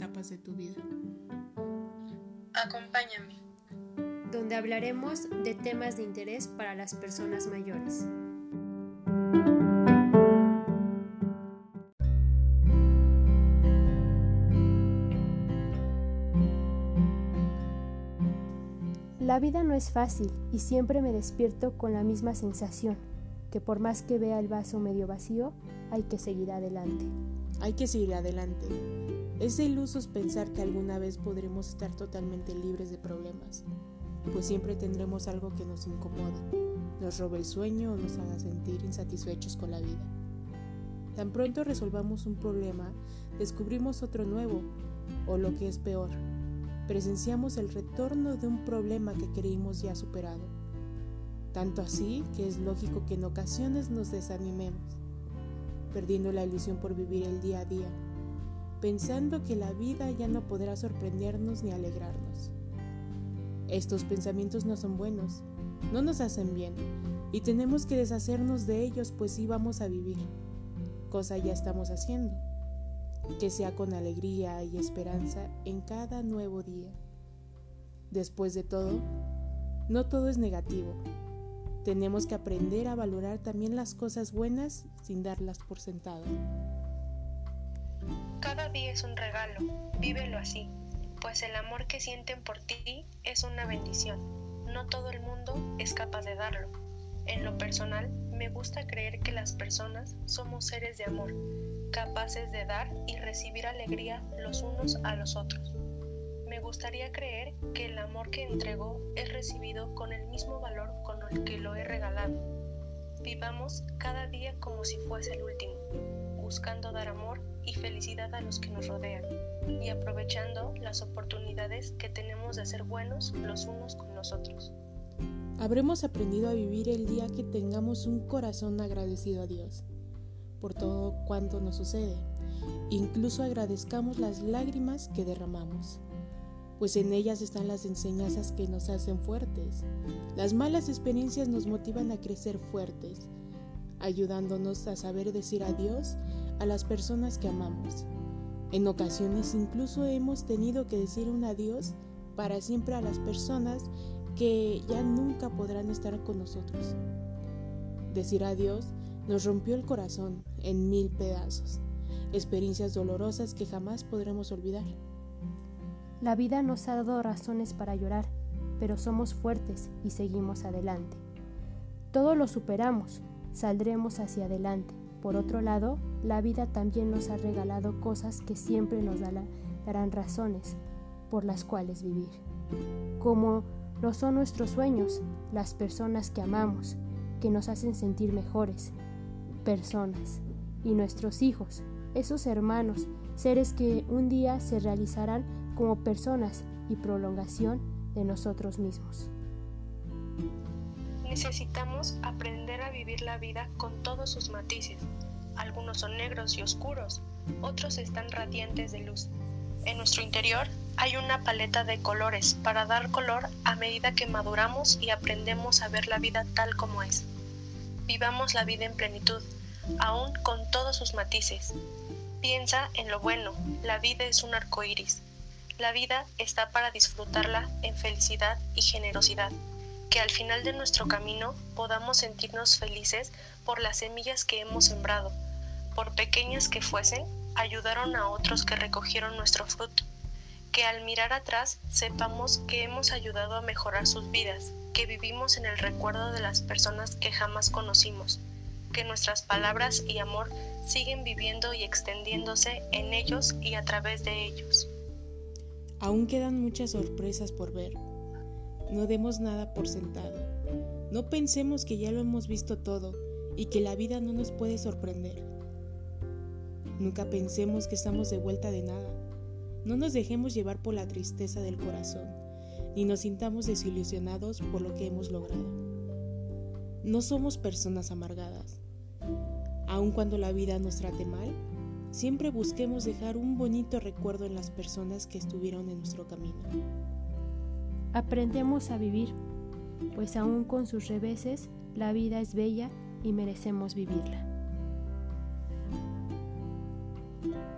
etapas de tu vida. Acompáñame. Donde hablaremos de temas de interés para las personas mayores. La vida no es fácil y siempre me despierto con la misma sensación, que por más que vea el vaso medio vacío, hay que seguir adelante. Hay que seguir adelante. Es de ilusos pensar que alguna vez podremos estar totalmente libres de problemas, pues siempre tendremos algo que nos incomode, nos robe el sueño o nos haga sentir insatisfechos con la vida. Tan pronto resolvamos un problema, descubrimos otro nuevo, o lo que es peor, presenciamos el retorno de un problema que creímos ya superado. Tanto así que es lógico que en ocasiones nos desanimemos, perdiendo la ilusión por vivir el día a día, pensando que la vida ya no podrá sorprendernos ni alegrarnos. Estos pensamientos no son buenos, no nos hacen bien, y tenemos que deshacernos de ellos pues sí vamos a vivir, cosa ya estamos haciendo que sea con alegría y esperanza en cada nuevo día. Después de todo, no todo es negativo. Tenemos que aprender a valorar también las cosas buenas sin darlas por sentado. Cada día es un regalo, vívelo así, pues el amor que sienten por ti es una bendición. No todo el mundo es capaz de darlo. En lo personal, me gusta creer que las personas somos seres de amor, capaces de dar y recibir alegría los unos a los otros. Me gustaría creer que el amor que entrego es recibido con el mismo valor con el que lo he regalado. Vivamos cada día como si fuese el último, buscando dar amor y felicidad a los que nos rodean y aprovechando las oportunidades que tenemos de ser buenos los unos con los otros. Habremos aprendido a vivir el día que tengamos un corazón agradecido a Dios por todo cuanto nos sucede. Incluso agradezcamos las lágrimas que derramamos, pues en ellas están las enseñanzas que nos hacen fuertes. Las malas experiencias nos motivan a crecer fuertes, ayudándonos a saber decir adiós a las personas que amamos. En ocasiones incluso hemos tenido que decir un adiós para siempre a las personas que ya nunca podrán estar con nosotros. Decir adiós nos rompió el corazón en mil pedazos, experiencias dolorosas que jamás podremos olvidar. La vida nos ha dado razones para llorar, pero somos fuertes y seguimos adelante. Todo lo superamos, saldremos hacia adelante. Por otro lado, la vida también nos ha regalado cosas que siempre nos darán razones por las cuales vivir, como lo son nuestros sueños, las personas que amamos, que nos hacen sentir mejores, personas y nuestros hijos, esos hermanos, seres que un día se realizarán como personas y prolongación de nosotros mismos. Necesitamos aprender a vivir la vida con todos sus matices. Algunos son negros y oscuros, otros están radiantes de luz. En nuestro interior hay una paleta de colores para dar color a medida que maduramos y aprendemos a ver la vida tal como es vivamos la vida en plenitud, aún con todos sus matices. Piensa en lo bueno, la vida es un arco iris. La vida está para disfrutarla en felicidad y generosidad. Que al final de nuestro camino podamos sentirnos felices por las semillas que hemos sembrado. Por pequeñas que fuesen, ayudaron a otros que recogieron nuestro fruto. Que al mirar atrás sepamos que hemos ayudado a mejorar sus vidas que vivimos en el recuerdo de las personas que jamás conocimos, que nuestras palabras y amor siguen viviendo y extendiéndose en ellos y a través de ellos. Aún quedan muchas sorpresas por ver. No demos nada por sentado. No pensemos que ya lo hemos visto todo y que la vida no nos puede sorprender. Nunca pensemos que estamos de vuelta de nada. No nos dejemos llevar por la tristeza del corazón ni nos sintamos desilusionados por lo que hemos logrado. No somos personas amargadas. Aun cuando la vida nos trate mal, siempre busquemos dejar un bonito recuerdo en las personas que estuvieron en nuestro camino. Aprendemos a vivir, pues aún con sus reveses, la vida es bella y merecemos vivirla. thank you